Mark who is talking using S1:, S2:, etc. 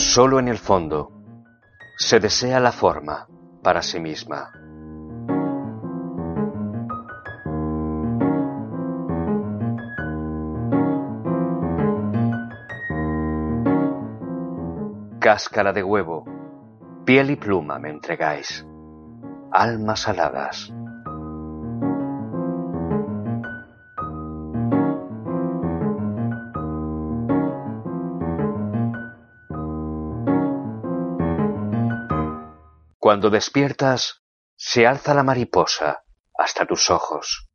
S1: Solo en el fondo se desea la forma para sí misma. Cáscara de huevo, piel y pluma me entregáis, almas aladas. Cuando despiertas, se alza la mariposa hasta tus ojos.